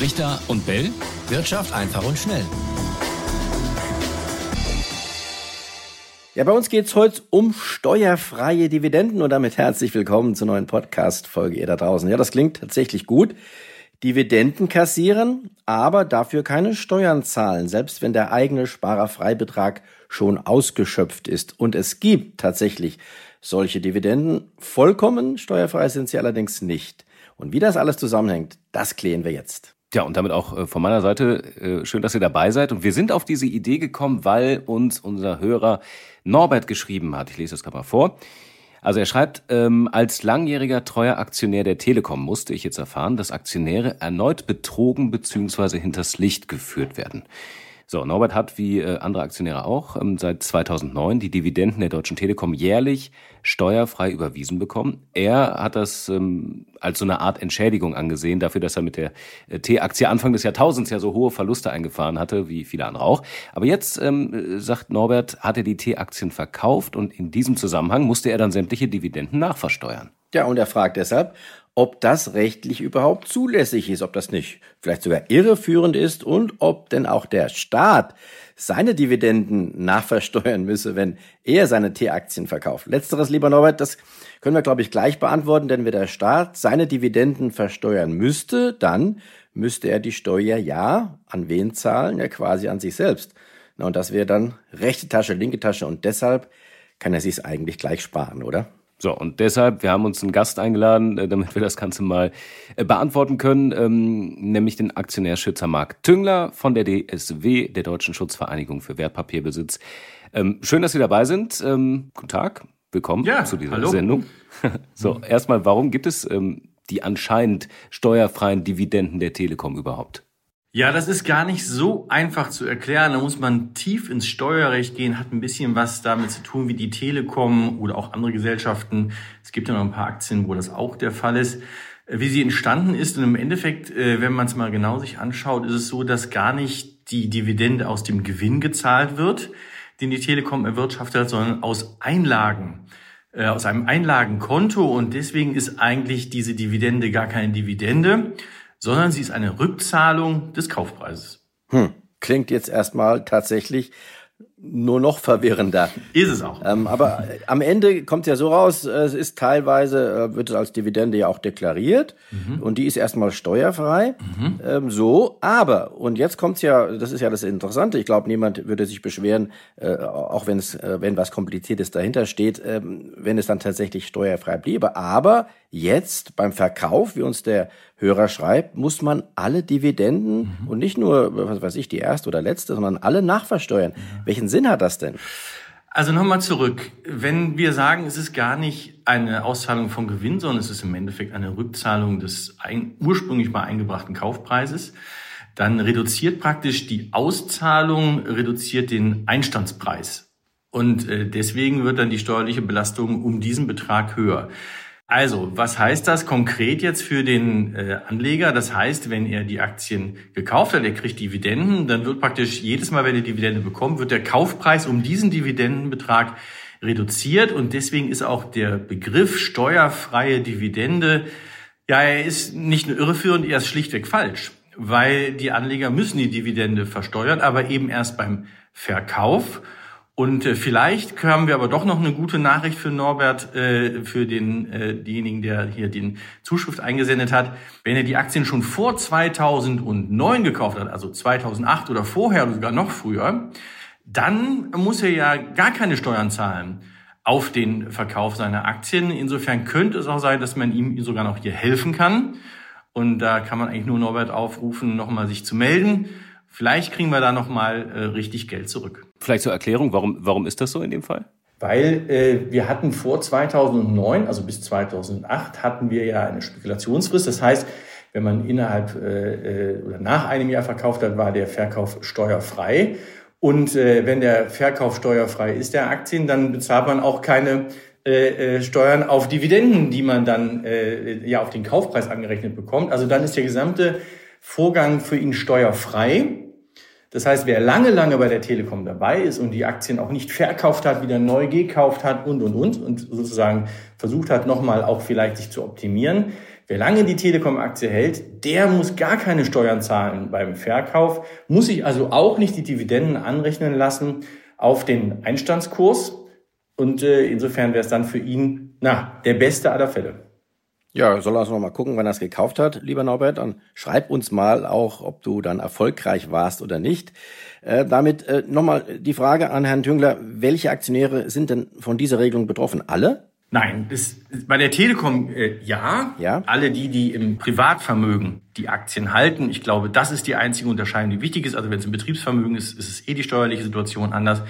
Richter und Bell. Wirtschaft einfach und schnell. Ja, bei uns geht's heute um steuerfreie Dividenden und damit herzlich willkommen zur neuen Podcast-Folge ihr da draußen. Ja, das klingt tatsächlich gut. Dividenden kassieren, aber dafür keine Steuern zahlen, selbst wenn der eigene Sparerfreibetrag schon ausgeschöpft ist. Und es gibt tatsächlich solche Dividenden. Vollkommen steuerfrei sind sie allerdings nicht. Und wie das alles zusammenhängt, das klären wir jetzt. Ja, und damit auch äh, von meiner Seite äh, schön, dass ihr dabei seid. Und wir sind auf diese Idee gekommen, weil uns unser Hörer Norbert geschrieben hat. Ich lese das gerade mal vor. Also er schreibt, ähm, als langjähriger treuer Aktionär der Telekom musste ich jetzt erfahren, dass Aktionäre erneut betrogen bzw. hinters Licht geführt werden. So, Norbert hat wie äh, andere Aktionäre auch ähm, seit 2009 die Dividenden der Deutschen Telekom jährlich steuerfrei überwiesen bekommen. Er hat das ähm, als so eine Art Entschädigung angesehen dafür, dass er mit der äh, T-Aktie Anfang des Jahrtausends ja so hohe Verluste eingefahren hatte, wie viele andere auch. Aber jetzt, ähm, sagt Norbert, hat er die T-Aktien verkauft und in diesem Zusammenhang musste er dann sämtliche Dividenden nachversteuern. Ja, und er fragt deshalb, ob das rechtlich überhaupt zulässig ist, ob das nicht vielleicht sogar irreführend ist und ob denn auch der Staat seine Dividenden nachversteuern müsse, wenn er seine T-Aktien verkauft. Letzteres, lieber Norbert, das können wir, glaube ich, gleich beantworten, denn wenn der Staat seine Dividenden versteuern müsste, dann müsste er die Steuer ja an wen zahlen? Ja, quasi an sich selbst. Na, und das wäre dann rechte Tasche, linke Tasche und deshalb kann er sich eigentlich gleich sparen, oder? So, und deshalb, wir haben uns einen Gast eingeladen, äh, damit wir das Ganze mal äh, beantworten können, ähm, nämlich den Aktionärschützer Marc Tüngler von der DSW, der Deutschen Schutzvereinigung für Wertpapierbesitz. Ähm, schön, dass Sie dabei sind. Ähm, guten Tag, willkommen ja, zu dieser hallo. Sendung. so, erstmal, warum gibt es die anscheinend steuerfreien Dividenden der Telekom überhaupt? Ja, das ist gar nicht so einfach zu erklären. Da muss man tief ins Steuerrecht gehen, hat ein bisschen was damit zu tun wie die Telekom oder auch andere Gesellschaften. Es gibt ja noch ein paar Aktien, wo das auch der Fall ist. Wie sie entstanden ist und im Endeffekt, äh, wenn man es mal genau sich anschaut, ist es so, dass gar nicht die Dividende aus dem Gewinn gezahlt wird, den die Telekom erwirtschaftet hat, sondern aus Einlagen äh, aus einem Einlagenkonto und deswegen ist eigentlich diese Dividende gar keine Dividende, sondern sie ist eine Rückzahlung des Kaufpreises. Hm. Klingt jetzt erstmal tatsächlich nur noch verwirrender. Ist es auch. Ähm, aber am Ende kommt es ja so raus, es ist teilweise, äh, wird es als Dividende ja auch deklariert mhm. und die ist erstmal steuerfrei. Mhm. Ähm, so, aber, und jetzt kommt's ja, das ist ja das Interessante, ich glaube, niemand würde sich beschweren, äh, auch wenn es, äh, wenn was Kompliziertes dahinter steht, ähm, wenn es dann tatsächlich steuerfrei bliebe. Aber jetzt beim Verkauf, wie uns der Hörer schreibt, muss man alle Dividenden mhm. und nicht nur, was weiß ich, die erste oder letzte, sondern alle nachversteuern. Mhm. Welchen Sinn hat das denn? Also nochmal zurück. Wenn wir sagen, es ist gar nicht eine Auszahlung von Gewinn, sondern es ist im Endeffekt eine Rückzahlung des ein, ursprünglich mal eingebrachten Kaufpreises, dann reduziert praktisch die Auszahlung, reduziert den Einstandspreis. Und äh, deswegen wird dann die steuerliche Belastung um diesen Betrag höher. Also, was heißt das konkret jetzt für den äh, Anleger? Das heißt, wenn er die Aktien gekauft hat, er kriegt Dividenden, dann wird praktisch jedes Mal, wenn er Dividende bekommt, wird der Kaufpreis um diesen Dividendenbetrag reduziert und deswegen ist auch der Begriff steuerfreie Dividende, ja, er ist nicht nur irreführend, er ist schlichtweg falsch, weil die Anleger müssen die Dividende versteuern, aber eben erst beim Verkauf. Und äh, vielleicht haben wir aber doch noch eine gute Nachricht für Norbert, äh, für den, äh, denjenigen, der hier den Zuschrift eingesendet hat. Wenn er die Aktien schon vor 2009 gekauft hat, also 2008 oder vorher oder sogar noch früher, dann muss er ja gar keine Steuern zahlen auf den Verkauf seiner Aktien. Insofern könnte es auch sein, dass man ihm sogar noch hier helfen kann. Und da kann man eigentlich nur Norbert aufrufen, nochmal sich zu melden. Vielleicht kriegen wir da nochmal äh, richtig Geld zurück. Vielleicht zur Erklärung, warum, warum ist das so in dem Fall? Weil äh, wir hatten vor 2009, also bis 2008, hatten wir ja eine Spekulationsfrist. Das heißt, wenn man innerhalb äh, äh, oder nach einem Jahr verkauft hat, war der Verkauf steuerfrei. Und äh, wenn der Verkauf steuerfrei ist der Aktien, dann bezahlt man auch keine äh, äh, Steuern auf Dividenden, die man dann äh, ja auf den Kaufpreis angerechnet bekommt. Also dann ist der gesamte Vorgang für ihn steuerfrei. Das heißt, wer lange, lange bei der Telekom dabei ist und die Aktien auch nicht verkauft hat, wieder neu gekauft hat und, und, und und sozusagen versucht hat, nochmal auch vielleicht sich zu optimieren, Wer lange die Telekom-Aktie hält, der muss gar keine Steuern zahlen beim Verkauf, muss sich also auch nicht die Dividenden anrechnen lassen auf den Einstandskurs. Und äh, insofern wäre es dann für ihn, na, der beste aller Fälle. Ja, soll also noch mal gucken, wann er es gekauft hat, lieber Norbert. Dann schreib uns mal auch, ob du dann erfolgreich warst oder nicht. Äh, damit äh, nochmal die Frage an Herrn Tüngler. Welche Aktionäre sind denn von dieser Regelung betroffen? Alle? Nein, das, bei der Telekom äh, ja. ja. Alle die, die im Privatvermögen die Aktien halten. Ich glaube, das ist die einzige Unterscheidung, die wichtig ist. Also wenn es im Betriebsvermögen ist, ist es eh die steuerliche Situation anders.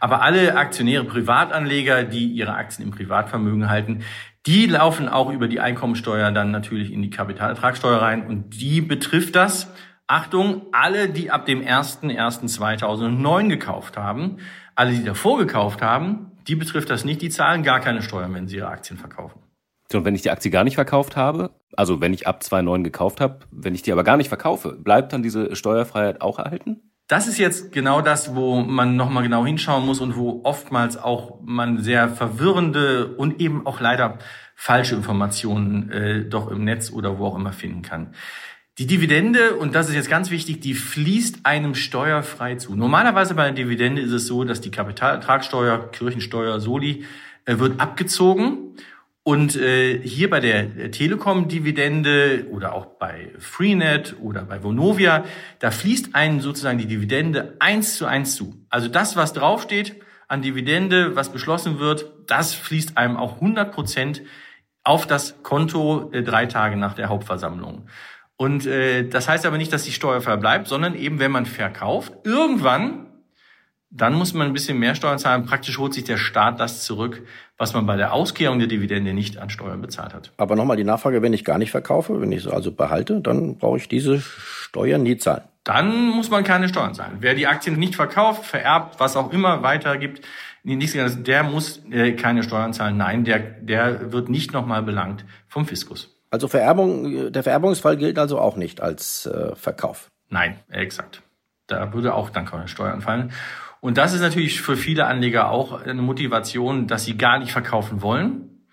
Aber alle Aktionäre, Privatanleger, die ihre Aktien im Privatvermögen halten, die laufen auch über die Einkommensteuer dann natürlich in die Kapitalertragssteuer rein und die betrifft das. Achtung, alle, die ab dem 01.01.2009 gekauft haben, alle, die davor gekauft haben, die betrifft das nicht, die zahlen gar keine Steuern, wenn sie ihre Aktien verkaufen. So, und wenn ich die Aktie gar nicht verkauft habe, also wenn ich ab 2009 gekauft habe, wenn ich die aber gar nicht verkaufe, bleibt dann diese Steuerfreiheit auch erhalten? Das ist jetzt genau das, wo man nochmal genau hinschauen muss und wo oftmals auch man sehr verwirrende und eben auch leider falsche Informationen äh, doch im Netz oder wo auch immer finden kann. Die Dividende, und das ist jetzt ganz wichtig, die fließt einem steuerfrei zu. Normalerweise bei einer Dividende ist es so, dass die Kapitalertragssteuer, Kirchensteuer, Soli, äh, wird abgezogen und äh, hier bei der Telekom-Dividende oder auch bei Freenet oder bei Vonovia, da fließt einem sozusagen die Dividende eins zu eins zu. Also das, was draufsteht an Dividende, was beschlossen wird, das fließt einem auch 100 Prozent auf das Konto äh, drei Tage nach der Hauptversammlung. Und äh, das heißt aber nicht, dass die Steuer verbleibt, sondern eben, wenn man verkauft, irgendwann dann muss man ein bisschen mehr Steuern zahlen. Praktisch holt sich der Staat das zurück, was man bei der Auskehrung der Dividende nicht an Steuern bezahlt hat. Aber nochmal die Nachfrage, wenn ich gar nicht verkaufe, wenn ich es also behalte, dann brauche ich diese Steuern nie zahlen. Dann muss man keine Steuern zahlen. Wer die Aktien nicht verkauft, vererbt, was auch immer weitergibt, der muss äh, keine Steuern zahlen. Nein, der, der wird nicht nochmal belangt vom Fiskus. Also Vererbung, der Vererbungsfall gilt also auch nicht als äh, Verkauf. Nein, exakt. Da würde auch dann keine Steuern fallen. Und das ist natürlich für viele Anleger auch eine Motivation, dass sie gar nicht verkaufen wollen.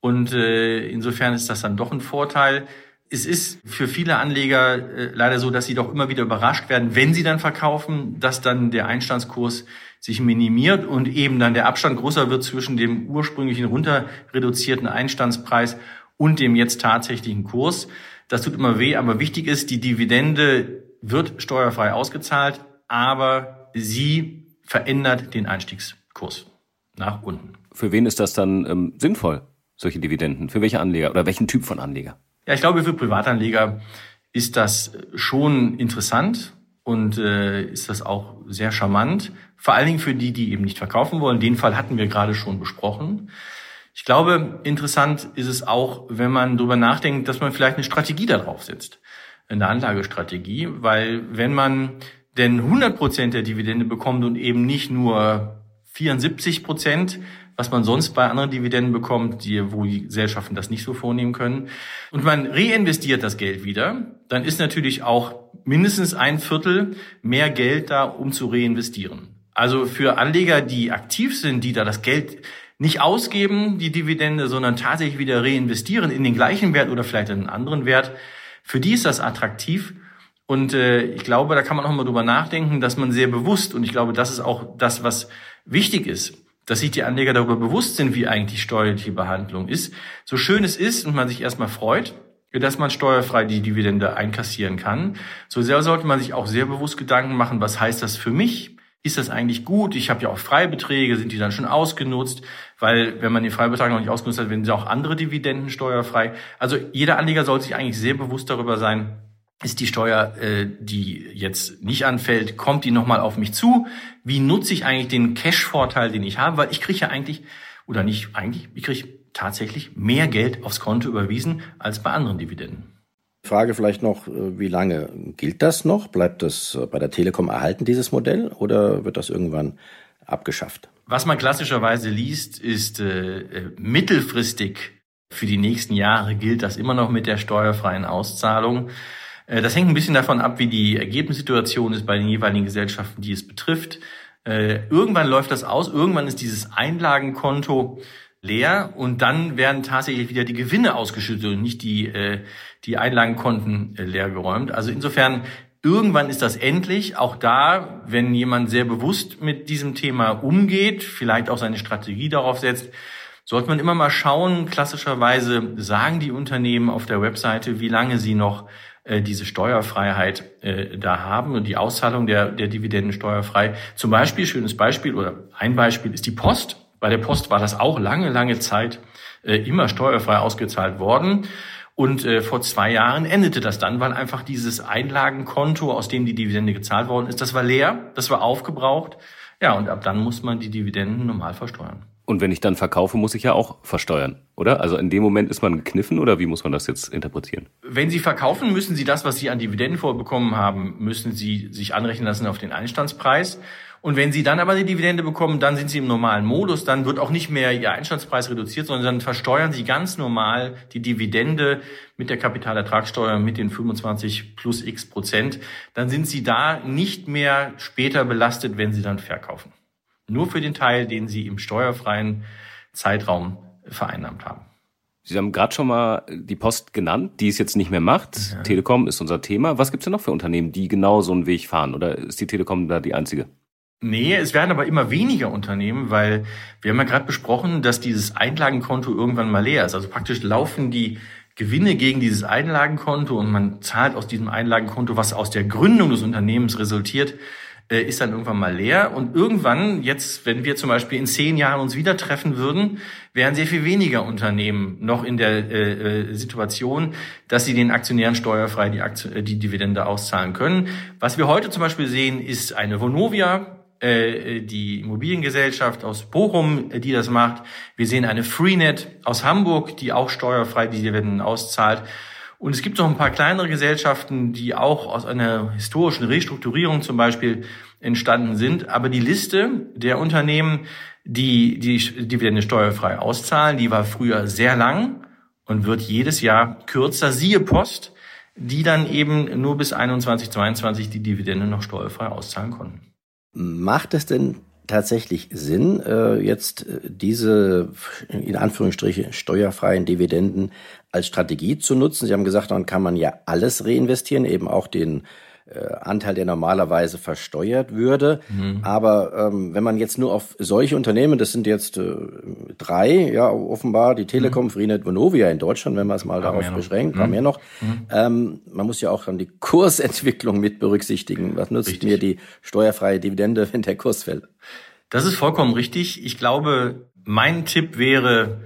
Und äh, insofern ist das dann doch ein Vorteil. Es ist für viele Anleger äh, leider so, dass sie doch immer wieder überrascht werden, wenn sie dann verkaufen, dass dann der Einstandskurs sich minimiert und eben dann der Abstand größer wird zwischen dem ursprünglichen runter reduzierten Einstandspreis und dem jetzt tatsächlichen Kurs. Das tut immer weh, aber wichtig ist, die Dividende wird steuerfrei ausgezahlt, aber sie verändert den Einstiegskurs nach unten. Für wen ist das dann ähm, sinnvoll, solche Dividenden? Für welche Anleger oder welchen Typ von Anleger? Ja, ich glaube, für Privatanleger ist das schon interessant und äh, ist das auch sehr charmant. Vor allen Dingen für die, die eben nicht verkaufen wollen. Den Fall hatten wir gerade schon besprochen. Ich glaube, interessant ist es auch, wenn man darüber nachdenkt, dass man vielleicht eine Strategie darauf setzt. Eine Anlagestrategie, weil wenn man denn 100 Prozent der Dividende bekommt und eben nicht nur 74 Prozent, was man sonst bei anderen Dividenden bekommt, die, wo die Gesellschaften das nicht so vornehmen können. Und man reinvestiert das Geld wieder, dann ist natürlich auch mindestens ein Viertel mehr Geld da, um zu reinvestieren. Also für Anleger, die aktiv sind, die da das Geld nicht ausgeben, die Dividende, sondern tatsächlich wieder reinvestieren in den gleichen Wert oder vielleicht in einen anderen Wert, für die ist das attraktiv. Und äh, ich glaube, da kann man auch mal drüber nachdenken, dass man sehr bewusst, und ich glaube, das ist auch das, was wichtig ist, dass sich die Anleger darüber bewusst sind, wie eigentlich steuerliche Behandlung ist. So schön es ist und man sich erstmal freut, dass man steuerfrei die Dividende einkassieren kann, so sehr sollte man sich auch sehr bewusst Gedanken machen, was heißt das für mich? Ist das eigentlich gut? Ich habe ja auch Freibeträge, sind die dann schon ausgenutzt? Weil wenn man den Freibetrag noch nicht ausgenutzt hat, werden sie auch andere Dividenden steuerfrei. Also jeder Anleger sollte sich eigentlich sehr bewusst darüber sein, ist die Steuer, äh, die jetzt nicht anfällt, kommt die nochmal auf mich zu? Wie nutze ich eigentlich den Cash-Vorteil, den ich habe? Weil ich kriege ja eigentlich, oder nicht eigentlich, ich kriege tatsächlich mehr Geld aufs Konto überwiesen als bei anderen Dividenden. Frage vielleicht noch, äh, wie lange gilt das noch? Bleibt das äh, bei der Telekom erhalten, dieses Modell, oder wird das irgendwann abgeschafft? Was man klassischerweise liest, ist äh, äh mittelfristig für die nächsten Jahre gilt das immer noch mit der steuerfreien Auszahlung. Das hängt ein bisschen davon ab, wie die Ergebnissituation ist bei den jeweiligen Gesellschaften, die es betrifft. Irgendwann läuft das aus, irgendwann ist dieses Einlagenkonto leer und dann werden tatsächlich wieder die Gewinne ausgeschüttet und nicht die, äh, die Einlagenkonten äh, leer geräumt. Also insofern, irgendwann ist das endlich. Auch da, wenn jemand sehr bewusst mit diesem Thema umgeht, vielleicht auch seine Strategie darauf setzt, sollte man immer mal schauen, klassischerweise sagen die Unternehmen auf der Webseite, wie lange sie noch äh, diese Steuerfreiheit äh, da haben und die Auszahlung der, der Dividenden steuerfrei. Zum Beispiel, schönes Beispiel oder ein Beispiel ist die Post. Bei der Post war das auch lange, lange Zeit äh, immer steuerfrei ausgezahlt worden. Und äh, vor zwei Jahren endete das dann, weil einfach dieses Einlagenkonto, aus dem die Dividende gezahlt worden ist, das war leer, das war aufgebraucht. Ja, und ab dann muss man die Dividenden normal versteuern. Und wenn ich dann verkaufe, muss ich ja auch versteuern, oder? Also in dem Moment ist man gekniffen oder wie muss man das jetzt interpretieren? Wenn Sie verkaufen, müssen Sie das, was Sie an Dividenden vorbekommen haben, müssen Sie sich anrechnen lassen auf den Einstandspreis. Und wenn Sie dann aber die Dividende bekommen, dann sind Sie im normalen Modus, dann wird auch nicht mehr Ihr Einstandspreis reduziert, sondern dann versteuern Sie ganz normal die Dividende mit der Kapitalertragssteuer mit den 25 plus x Prozent. Dann sind Sie da nicht mehr später belastet, wenn Sie dann verkaufen. Nur für den Teil, den Sie im steuerfreien Zeitraum vereinnahmt haben. Sie haben gerade schon mal die Post genannt, die es jetzt nicht mehr macht. Ja. Telekom ist unser Thema. Was gibt es denn noch für Unternehmen, die genau so einen Weg fahren? Oder ist die Telekom da die einzige? Nee, es werden aber immer weniger Unternehmen, weil wir haben ja gerade besprochen, dass dieses Einlagenkonto irgendwann mal leer ist. Also praktisch laufen die Gewinne gegen dieses Einlagenkonto und man zahlt aus diesem Einlagenkonto, was aus der Gründung des Unternehmens resultiert, äh, ist dann irgendwann mal leer. Und irgendwann, jetzt, wenn wir zum Beispiel in zehn Jahren uns wieder treffen würden, wären sehr viel weniger Unternehmen noch in der äh, äh Situation, dass sie den Aktionären steuerfrei die, Aktion, äh, die Dividende auszahlen können. Was wir heute zum Beispiel sehen, ist eine Vonovia, äh, die Immobiliengesellschaft aus Bochum, die das macht. Wir sehen eine Freenet aus Hamburg, die auch steuerfrei die Dividenden auszahlt. Und es gibt noch ein paar kleinere Gesellschaften, die auch aus einer historischen Restrukturierung zum Beispiel entstanden sind. Aber die Liste der Unternehmen, die die Dividende steuerfrei auszahlen, die war früher sehr lang und wird jedes Jahr kürzer. Siehe Post, die dann eben nur bis 21, 22 die Dividende noch steuerfrei auszahlen konnten. Macht es denn tatsächlich Sinn, äh, jetzt äh, diese in Anführungsstriche steuerfreien Dividenden als Strategie zu nutzen? Sie haben gesagt, dann kann man ja alles reinvestieren, eben auch den äh, Anteil, der normalerweise versteuert würde. Mhm. Aber ähm, wenn man jetzt nur auf solche Unternehmen, das sind jetzt äh, drei, ja offenbar, die Telekom, mhm. Freenet, Vonovia in Deutschland, wenn man es mal darauf beschränkt, mhm. mehr noch. Mhm. Ähm, man muss ja auch dann die Kursentwicklung mit berücksichtigen. Was nutzt richtig. mir die steuerfreie Dividende, wenn der Kurs fällt? Das ist vollkommen richtig. Ich glaube, mein Tipp wäre,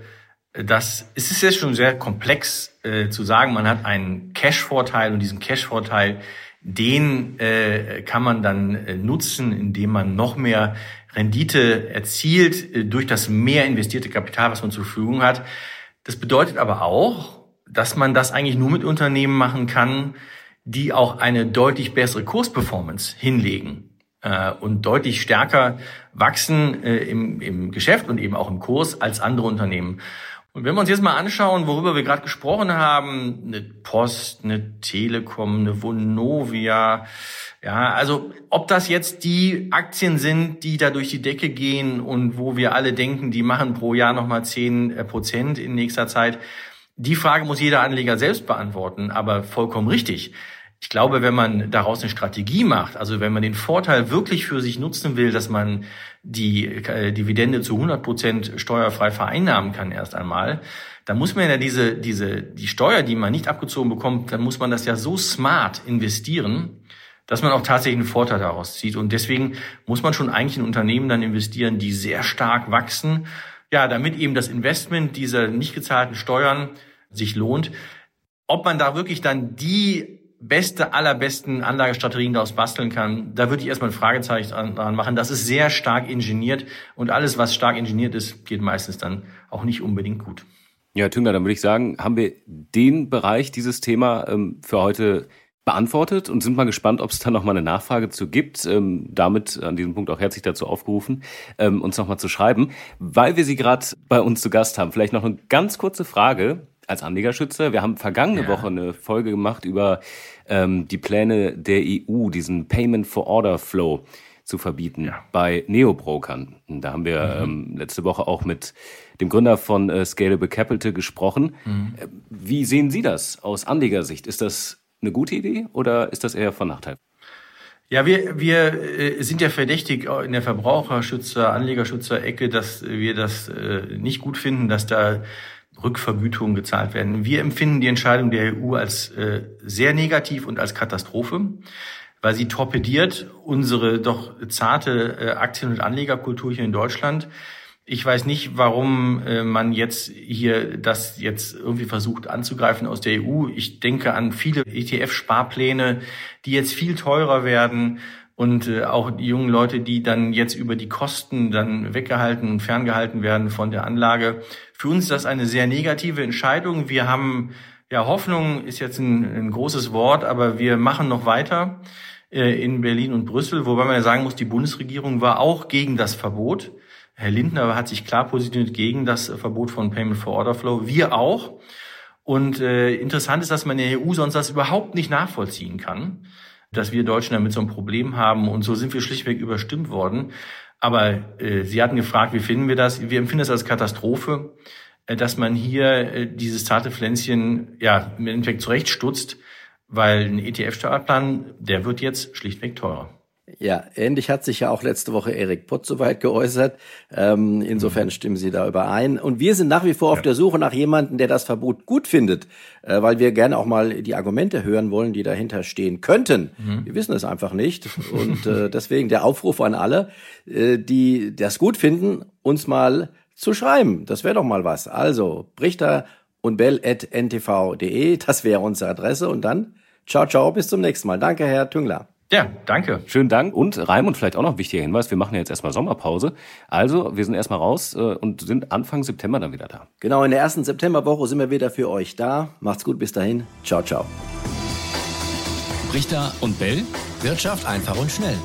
dass es ist jetzt schon sehr komplex äh, zu sagen, man hat einen Cash-Vorteil und diesen Cash-Vorteil den äh, kann man dann äh, nutzen, indem man noch mehr Rendite erzielt äh, durch das mehr investierte Kapital, was man zur Verfügung hat. Das bedeutet aber auch, dass man das eigentlich nur mit Unternehmen machen kann, die auch eine deutlich bessere Kursperformance hinlegen äh, und deutlich stärker wachsen äh, im, im Geschäft und eben auch im Kurs als andere Unternehmen. Und wenn wir uns jetzt mal anschauen, worüber wir gerade gesprochen haben, eine Post, eine Telekom, eine Vonovia, ja, also ob das jetzt die Aktien sind, die da durch die Decke gehen und wo wir alle denken, die machen pro Jahr nochmal zehn äh, Prozent in nächster Zeit, die Frage muss jeder Anleger selbst beantworten, aber vollkommen richtig. Ich glaube, wenn man daraus eine Strategie macht, also wenn man den Vorteil wirklich für sich nutzen will, dass man die äh, Dividende zu 100 Prozent steuerfrei vereinnahmen kann erst einmal, dann muss man ja diese, diese, die Steuer, die man nicht abgezogen bekommt, dann muss man das ja so smart investieren, dass man auch tatsächlich einen Vorteil daraus zieht. Und deswegen muss man schon eigentlich in Unternehmen dann investieren, die sehr stark wachsen, ja, damit eben das Investment dieser nicht gezahlten Steuern sich lohnt. Ob man da wirklich dann die beste, allerbesten Anlagestrategien daraus basteln kann, da würde ich erstmal ein Fragezeichen dran machen. Das ist sehr stark ingeniert und alles, was stark ingeniert ist, geht meistens dann auch nicht unbedingt gut. Ja, Tüngler, dann würde ich sagen, haben wir den Bereich, dieses Thema ähm, für heute beantwortet und sind mal gespannt, ob es da nochmal eine Nachfrage zu gibt. Ähm, damit an diesem Punkt auch herzlich dazu aufgerufen, ähm, uns nochmal zu schreiben. Weil wir Sie gerade bei uns zu Gast haben, vielleicht noch eine ganz kurze Frage als Anlegerschützer. Wir haben vergangene ja. Woche eine Folge gemacht über ähm, die Pläne der EU, diesen Payment for Order Flow. zu verbieten ja. bei Neobrokern. Da haben wir mhm. ähm, letzte Woche auch mit dem Gründer von äh, Scalable Capital gesprochen. Mhm. Äh, wie sehen Sie das aus Anlegersicht? Ist das eine gute Idee oder ist das eher von Nachteil? Ja, wir, wir äh, sind ja verdächtig in der Verbraucherschützer, Anlegerschützer-Ecke, dass wir das äh, nicht gut finden, dass da Rückvergütungen gezahlt werden. Wir empfinden die Entscheidung der EU als äh, sehr negativ und als Katastrophe, weil sie torpediert unsere doch zarte Aktien- und Anlegerkultur hier in Deutschland. Ich weiß nicht, warum äh, man jetzt hier das jetzt irgendwie versucht anzugreifen aus der EU. Ich denke an viele ETF-Sparpläne, die jetzt viel teurer werden und äh, auch die jungen Leute, die dann jetzt über die Kosten dann weggehalten und ferngehalten werden von der Anlage. Für uns ist das eine sehr negative Entscheidung. Wir haben ja Hoffnung ist jetzt ein, ein großes Wort, aber wir machen noch weiter äh, in Berlin und Brüssel, wobei man ja sagen muss, die Bundesregierung war auch gegen das Verbot. Herr Lindner hat sich klar positioniert gegen das Verbot von Payment for Order Flow. Wir auch. Und äh, interessant ist, dass man in der EU sonst das überhaupt nicht nachvollziehen kann, dass wir Deutschen damit so ein Problem haben. Und so sind wir schlichtweg überstimmt worden. Aber äh, Sie hatten gefragt, wie finden wir das? Wir empfinden es als Katastrophe, äh, dass man hier äh, dieses zarte Pflänzchen ja im Endeffekt zurechtstutzt, weil ein ETF-Startplan, der wird jetzt schlichtweg teurer. Ja, ähnlich hat sich ja auch letzte Woche Erik Pott soweit geäußert. Ähm, insofern mhm. stimmen Sie da überein. Und wir sind nach wie vor ja. auf der Suche nach jemandem, der das Verbot gut findet, äh, weil wir gerne auch mal die Argumente hören wollen, die dahinter stehen könnten. Mhm. Wir wissen es einfach nicht. Und äh, deswegen der Aufruf an alle, äh, die das gut finden, uns mal zu schreiben. Das wäre doch mal was. Also, Brichter und bell.ntv.de, das wäre unsere Adresse. Und dann, ciao, ciao, bis zum nächsten Mal. Danke, Herr Tüngler. Ja, danke. Schönen Dank. Und Raimund, vielleicht auch noch ein wichtiger Hinweis, wir machen ja jetzt erstmal Sommerpause. Also, wir sind erstmal raus äh, und sind Anfang September dann wieder da. Genau, in der ersten Septemberwoche sind wir wieder für euch da. Macht's gut, bis dahin. Ciao, ciao. Richter und Bell, Wirtschaft einfach und schnell.